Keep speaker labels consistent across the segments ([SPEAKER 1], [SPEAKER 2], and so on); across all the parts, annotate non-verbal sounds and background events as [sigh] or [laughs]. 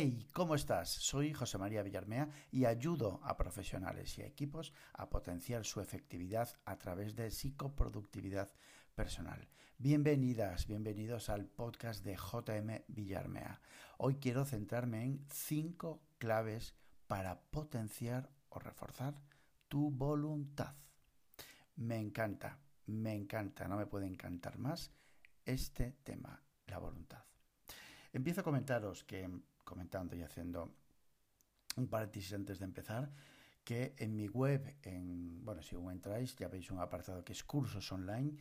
[SPEAKER 1] Hey, ¿cómo estás? Soy José María Villarmea y ayudo a profesionales y a equipos a potenciar su efectividad a través de psicoproductividad personal. Bienvenidas, bienvenidos al podcast de JM Villarmea. Hoy quiero centrarme en cinco claves para potenciar o reforzar tu voluntad. Me encanta, me encanta, no me puede encantar más este tema, la voluntad. Empiezo a comentaros que comentando y haciendo un paréntesis antes de empezar, que en mi web, en, bueno, si entráis, ya veis un apartado que es cursos online,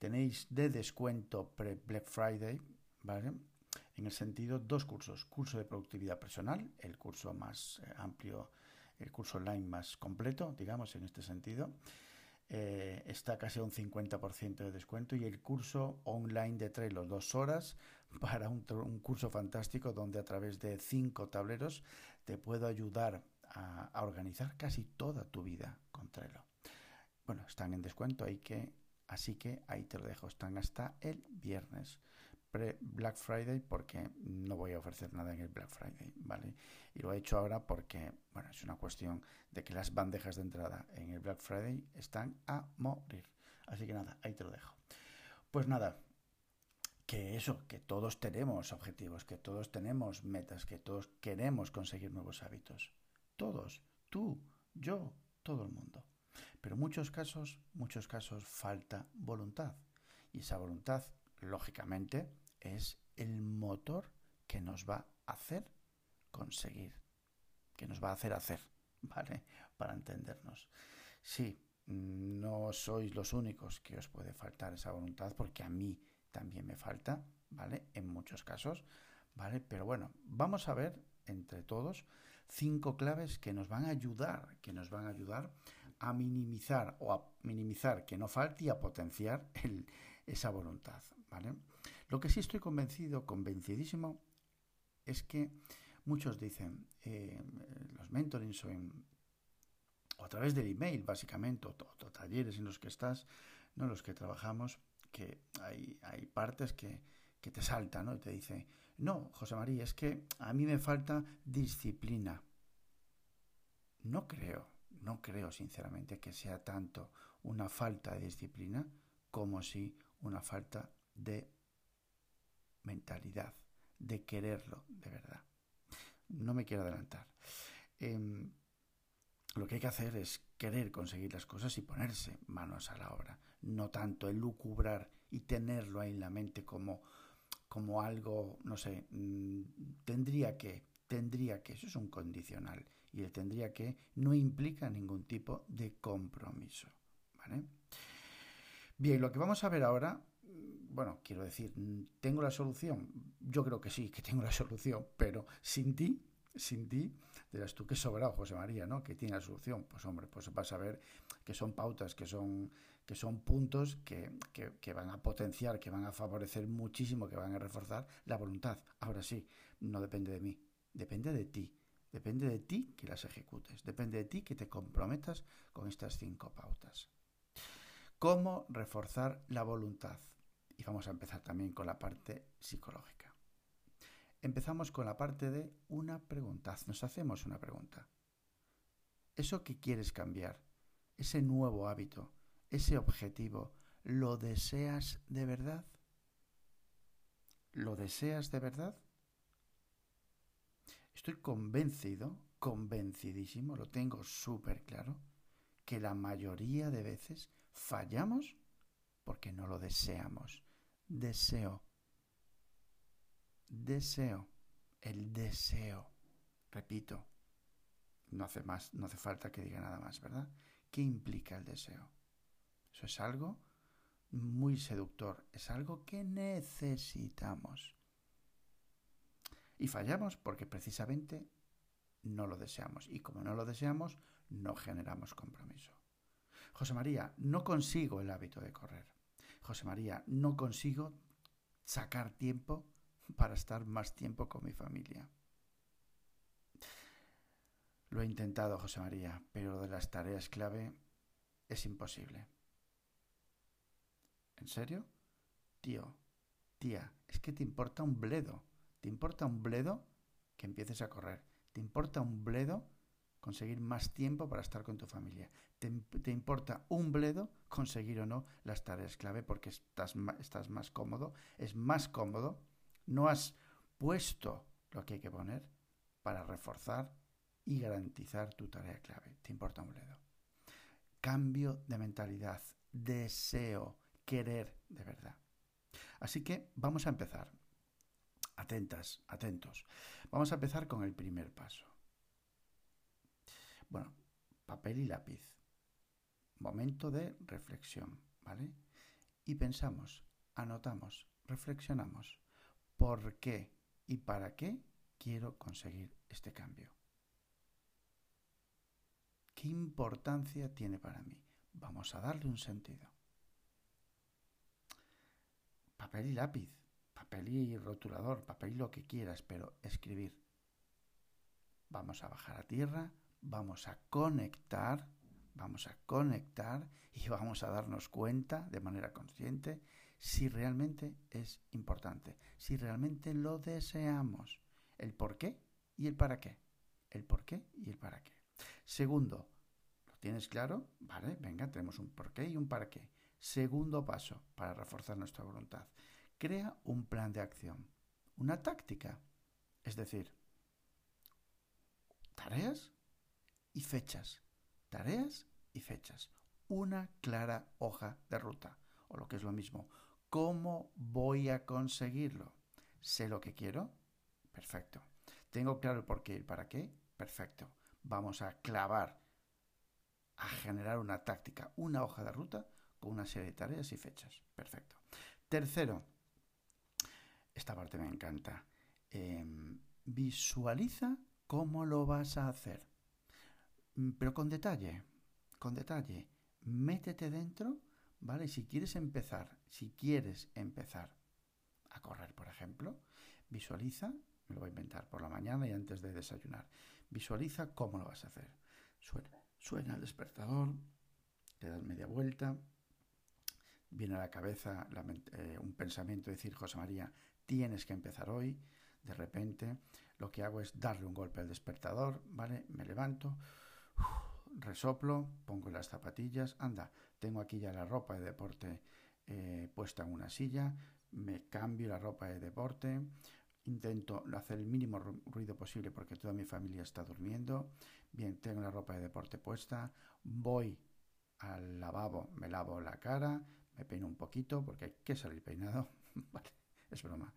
[SPEAKER 1] tenéis de descuento pre-Black Friday, ¿vale? En el sentido, dos cursos, curso de productividad personal, el curso más eh, amplio, el curso online más completo, digamos, en este sentido, eh, está casi a un 50% de descuento y el curso online de Trello, dos horas [laughs] para un, curso fantástico donde a través de cinco tableros te puedo ayudar a, organizar casi toda tu vida con Trello. Bueno, están en descuento, hay que Así que ahí te lo dejo. Están hasta el viernes. Pre-Black Friday porque no voy a ofrecer nada en el Black Friday, ¿vale? Y lo he hecho ahora porque, bueno, es una cuestión de que las bandejas de entrada en el Black Friday están a morir. Así que nada, ahí te lo dejo. Pues nada, que eso, que todos tenemos objetivos, que todos tenemos metas, que todos queremos conseguir nuevos hábitos. Todos, tú, yo, todo el mundo. Pero en muchos casos, muchos casos falta voluntad. Y esa voluntad, lógicamente, es el motor que nos va a hacer conseguir, que nos va a hacer hacer, [laughs] ¿vale? Para entendernos. Sí, no sois los únicos que os puede faltar esa voluntad, porque a mí también me falta, ¿vale? En muchos casos, ¿vale? Pero bueno, vamos a ver entre todos cinco claves que nos van a ayudar, que nos van a ayudar a minimizar o a minimizar que no falte y a potenciar esa voluntad, ¿vale? Lo que sí estoy convencido, convencidísimo, es que muchos dicen, eh, los mentorings o, a través del email, básicamente, o, talleres en los que estás, no los que trabajamos, que hay, partes que te salta, ¿no? Y te dice, no, José María, es que a mí me falta disciplina. No creo, no creo sinceramente que sea tanto una falta de disciplina como si una falta de mentalidad, de quererlo de verdad. No me quiero adelantar. Em, lo que hay que hacer es querer conseguir las cosas y ponerse manos a la obra, no tanto el lucubrar y tenerlo ahí en la mente como como algo, no sé, mm, tendría que, tendría que, eso es un condicional, y el tendría que no implica ningún tipo de compromiso. Bien, lo que vamos a ver ahora, bueno, quiero decir, ¿tengo la solución? Yo creo que sí, que tengo la solución, pero sin ti sin ti, dirás tú que sobrado, José María, ¿no? Que tiene la solución. Pues hombre, pues vas a ver que son pautas, que son, que son puntos que, que, van a potenciar, que van a favorecer muchísimo, que van a reforzar la voluntad. Ahora sí, no depende de mí, depende de ti. Depende de ti que las ejecutes, depende de ti que te comprometas con estas cinco pautas. ¿Cómo reforzar la voluntad? Y vamos a empezar también con la parte psicológica. Empezamos con la parte de una pregunta. Nos hacemos una pregunta. ¿Eso que quieres cambiar, ese nuevo hábito, ese objetivo, lo deseas de verdad? ¿Lo deseas de verdad? Estoy convencido, convencidísimo, lo tengo súper claro, que la mayoría de veces fallamos porque no lo deseamos. Deseo deseo, el deseo. Repito, no hace más, no hace falta que diga nada más, ¿verdad? ¿Qué implica el deseo? Eso es algo muy seductor, es algo que necesitamos. Y fallamos porque precisamente no lo deseamos. Y como no lo deseamos, no generamos compromiso. José María, no consigo el hábito de correr. José María, no consigo sacar tiempo para estar más tiempo con mi familia. Lo he intentado, José María, pero de las tareas clave es imposible. ¿En serio? Tío, tía, es que te importa un bledo. ¿Te importa un bledo que empieces a correr. ¿Te importa un bledo conseguir más tiempo para estar con tu familia? ¿Te, importa un bledo conseguir o no las tareas clave porque estás, estás más cómodo? Es más cómodo. No has puesto lo que hay que poner para reforzar y garantizar tu tarea clave. ¿Te importa un bledo? Cambio de mentalidad, deseo, querer de verdad. Así que vamos a empezar. Atentas, atentos. Vamos a empezar con el primer paso. Bueno, papel y lápiz. Momento de reflexión, ¿vale? Y pensamos, anotamos, reflexionamos. ¿Por qué y para qué quiero conseguir este cambio? ¿Qué importancia tiene para mí? Vamos a darle un sentido. Papel y lápiz, papel y rotulador, papel y lo que quieras, pero escribir. Vamos a bajar a tierra, vamos a conectar, vamos a conectar y [laughs] vamos a darnos cuenta de manera consciente si realmente es importante, si realmente lo deseamos, el por qué y el para qué, el por qué y el para qué. Segundo, ¿lo tienes claro? Vale, venga, tenemos un por qué y un para qué. Segundo paso para reforzar nuestra voluntad. Crea un plan de acción, una táctica, es decir, tareas y fechas, tareas y fechas, una clara hoja de ruta, o lo que es lo mismo, ¿cómo voy a conseguirlo? ¿Sé lo que quiero? Perfecto. ¿Tengo claro el por qué y para qué? Perfecto. Vamos a clavar, a generar una táctica, una hoja de ruta con una serie de tareas y fechas. Perfecto. Tercero, esta parte me encanta. Em, visualiza cómo lo vas a hacer. Mm, pero con detalle, con detalle. Métete dentro, ¿vale? Si quieres empezar, si quieres empezar a correr, por ejemplo, visualiza, me lo voy a inventar por la mañana y antes de desayunar. Visualiza cómo lo vas a hacer. Suena, suena el despertador, te das media vuelta, viene a la cabeza eh, un pensamiento, decir, José María, tienes que empezar hoy. De repente, lo que hago es darle un golpe al despertador, ¿vale? Me levanto, resoplo, pongo las zapatillas, anda, tengo aquí ya la ropa de deporte eh, puesta en una silla, me cambio la ropa de deporte, intento hacer el mínimo ruido posible porque toda mi familia está durmiendo, bien, tengo la ropa de deporte puesta, voy al lavabo, me lavo la cara, me peino un poquito porque hay que salir peinado, [laughs] vale, es broma,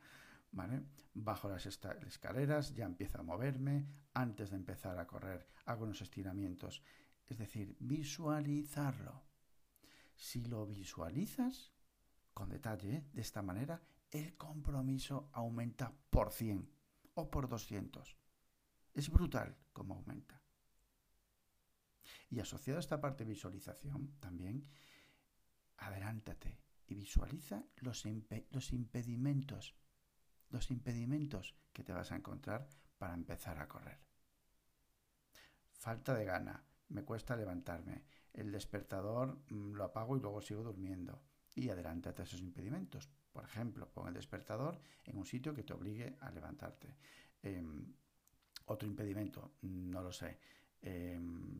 [SPEAKER 1] Bajo las escaleras, ya empiezo a moverme, antes de empezar a correr hago unos estiramientos, es decir, visualizarlo. Si lo visualizas con detalle, de esta manera, el compromiso aumenta por 100 o por 200. Es brutal como aumenta. Y asociado a esta parte de visualización también, adelántate y visualiza los impedimentos, los impedimentos que te vas a encontrar para empezar a correr. Falta de gana, me cuesta levantarme, el despertador mm, lo apago y luego sigo durmiendo. Y adelántate a esos impedimentos. Por ejemplo, pon el despertador en un sitio que te obligue a levantarte. Em, otro impedimento, no lo sé. Em,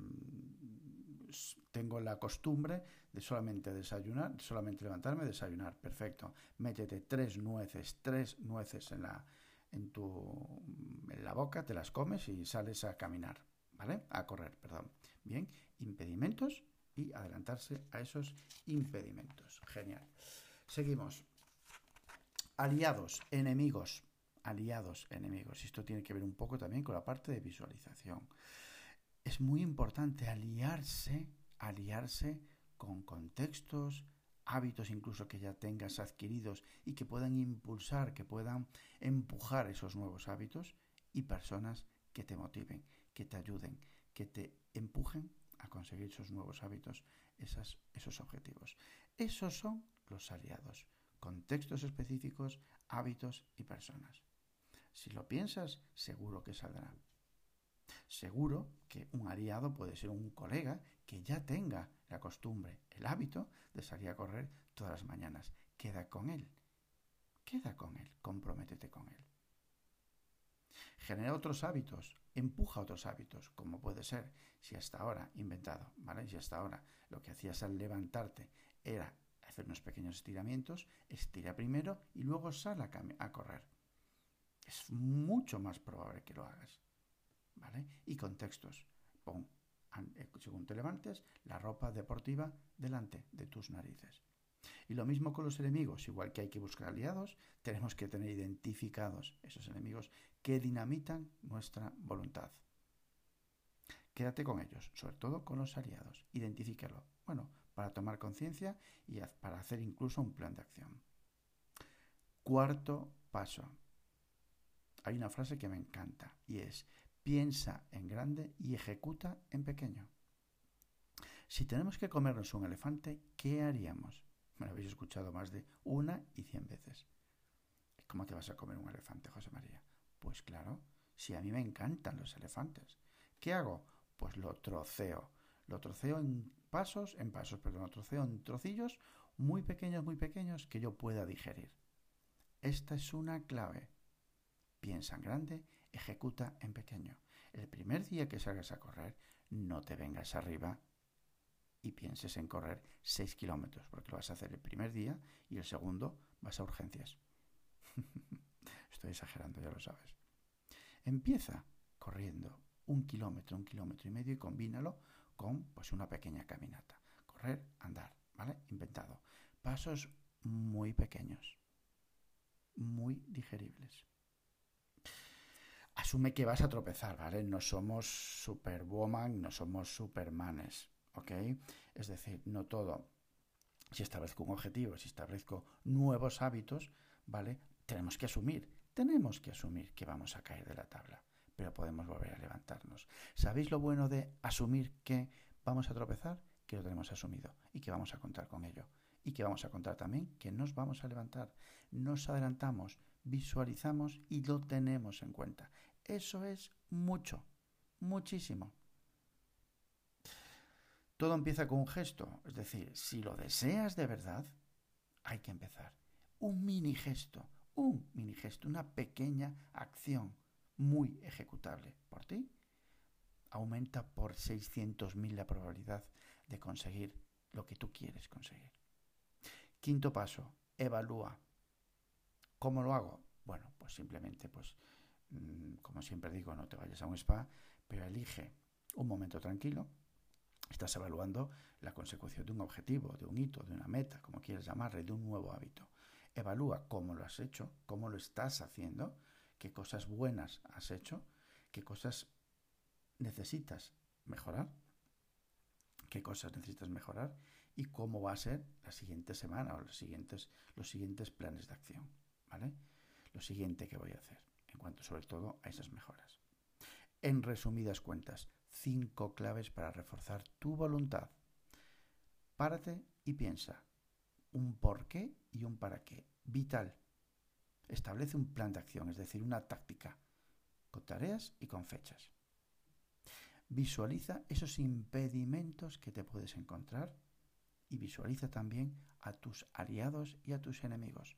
[SPEAKER 1] tengo la costumbre de solamente desayunar, solamente levantarme, desayunar. Perfecto. Métete tres nueces, tres nueces en la, en tu, en la boca, te las comes y sales a caminar, ¿vale? A correr, perdón. Bien, impedimentos y adelantarse a esos impedimentos. Genial. Seguimos. Aliados, enemigos. Aliados, enemigos. Esto tiene que ver un poco también con la parte de visualización es muy importante aliarse, aliarse con contextos, hábitos incluso que ya tengas adquiridos y que puedan impulsar, que puedan empujar esos nuevos hábitos y personas que te motiven, que te ayuden, que te empujen a conseguir esos nuevos hábitos, esos objetivos. Esos son los aliados, contextos específicos, hábitos y personas. Si lo piensas, seguro que saldrá. Seguro que un aliado puede ser un colega que ya tenga la costumbre, el hábito de salir a correr todas las mañanas. Queda con él. Queda con él, comprométete con él. Genera otros hábitos, empuja otros hábitos, como puede ser si hasta ahora, inventado, ¿vale? Si hasta ahora lo que hacías al levantarte era hacer unos pequeños estiramientos, estira primero y luego sal a, a correr. Es mucho más probable que lo hagas, Y contextos. Pon, eh, según te levantes, la ropa deportiva delante de tus narices. Y lo mismo con los enemigos, igual que hay que buscar aliados, tenemos que tener identificados esos enemigos que dinamitan nuestra voluntad. Quédate con ellos, sobre todo con los aliados. Identifícalo. Bueno, para tomar conciencia y para hacer incluso un plan de acción. Cuarto paso. Hay una frase que me encanta y es piensa en grande y ejecuta en pequeño. Si tenemos que comernos un elefante, ¿qué haríamos? Me lo habéis escuchado más de una y cien veces. ¿Cómo te vas a comer un elefante, José María? Pues claro, si a mí me encantan los elefantes. ¿Qué hago? Pues lo troceo. Lo troceo en pasos, en pasos, perdón, lo troceo en trocillos muy pequeños, muy pequeños que yo pueda digerir. Esta es una clave. Piensa en grande, ejecuta en pequeño. El primer día que salgas a correr, no te vengas arriba y pienses en correr 6 kilómetros, porque lo vas a hacer el primer día y el segundo vas a urgencias. [laughs] Estoy exagerando, ya lo sabes. Empieza corriendo un kilómetro, un kilómetro y medio y combínalo con pues una pequeña caminata. Correr, andar, ¿vale? Inventado. Pasos muy pequeños, muy digeribles. Asume que vas a tropezar, ¿vale? No somos superwoman, no somos supermanes. ¿ok? Es decir, no todo. Si establezco un objetivo, si establezco nuevos hábitos, ¿vale? Tenemos que asumir, tenemos que asumir que vamos a caer de la tabla, pero podemos volver a levantarnos. ¿Sabéis lo bueno de asumir que vamos a tropezar? Que lo tenemos asumido y que vamos a contar con ello. Y que vamos a contar también que nos vamos a levantar. Nos adelantamos, visualizamos y lo tenemos en cuenta. Eso es mucho, muchísimo. Todo empieza con un gesto, es decir, si lo deseas de verdad, hay que empezar. Un mini gesto, un mini gesto, una pequeña acción muy ejecutable por ti, aumenta por 600.000 la probabilidad de conseguir lo que tú quieres conseguir. Quinto paso, evalúa. ¿Cómo lo hago? Bueno, pues simplemente, pues, mm, como siempre digo, no te vayas a un spa, pero elige un momento tranquilo, Estás evaluando la consecución de un objetivo, de un hito, de una meta, como quieras llamarle, de un nuevo hábito. Evalúa cómo lo has hecho, cómo lo estás haciendo, qué cosas buenas has hecho, qué cosas necesitas mejorar, qué cosas necesitas mejorar y cómo va a ser la siguiente semana o los siguientes, los siguientes planes de acción, ¿vale? Lo siguiente que voy a hacer en cuanto sobre todo a esas mejoras. En resumidas cuentas, cinco claves para reforzar tu voluntad. Párate y piensa. Un por qué y un para qué. Vital. Establece un plan de acción, es decir, una táctica, con tareas y con fechas. Visualiza esos impedimentos que te puedes encontrar y visualiza también a tus aliados y a tus enemigos,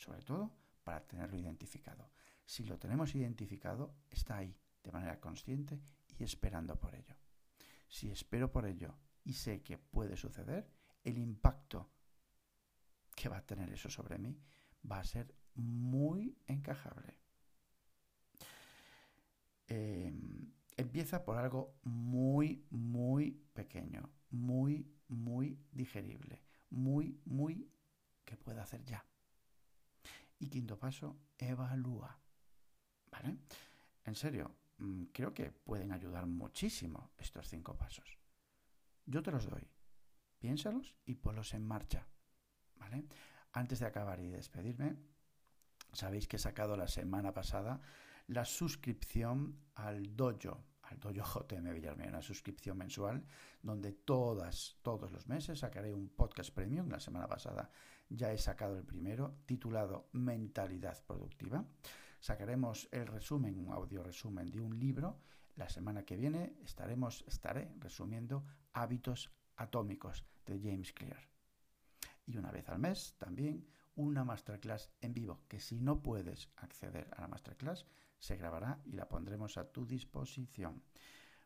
[SPEAKER 1] sobre todo para tenerlo identificado. Si lo tenemos identificado, está ahí de manera consciente esperando por ello. Si espero por ello y sé que puede suceder, el impacto que va a tener eso sobre mí va a ser muy encajable. Em, empieza por algo muy, muy pequeño, muy, muy digerible, muy, muy que pueda hacer ya. Y quinto paso, evalúa. ¿Vale? En serio, Mm, creo que pueden ayudar muchísimo estos cinco pasos. Yo te los doy. Piénsalos y ponlos en marcha. ¿Vale? Antes de acabar y despedirme, sabéis que he sacado la semana pasada la suscripción al dojo, al dojo JM [laughs] Villarmea, una suscripción mensual donde todas, todos los meses sacaré un podcast premium. La semana pasada ya he sacado el primero, titulado Mentalidad Productiva. Sacaremos el resumen, un audio resumen de un libro. La semana que viene estaremos, estaré resumiendo Hábitos Atómicos de James Clear. y una vez al mes también una masterclass en vivo, que si no puedes acceder a la masterclass, se grabará y la pondremos a tu disposición.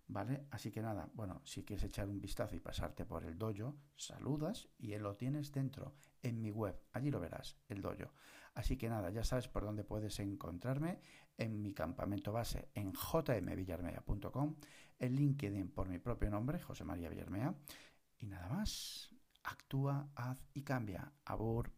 [SPEAKER 1] ¿Vale? Así que nada, bueno, si quieres echar un vistazo y pasarte por el dojo, saludas y lo tienes dentro, en mi web, allí lo verás, el dojo. Así que nada, ya sabes por dónde puedes encontrarme en mi campamento base en jmvillarmea.com, en LinkedIn por mi propio nombre, José María Villarmea. Y nada más, actúa, haz y cambia. Abur.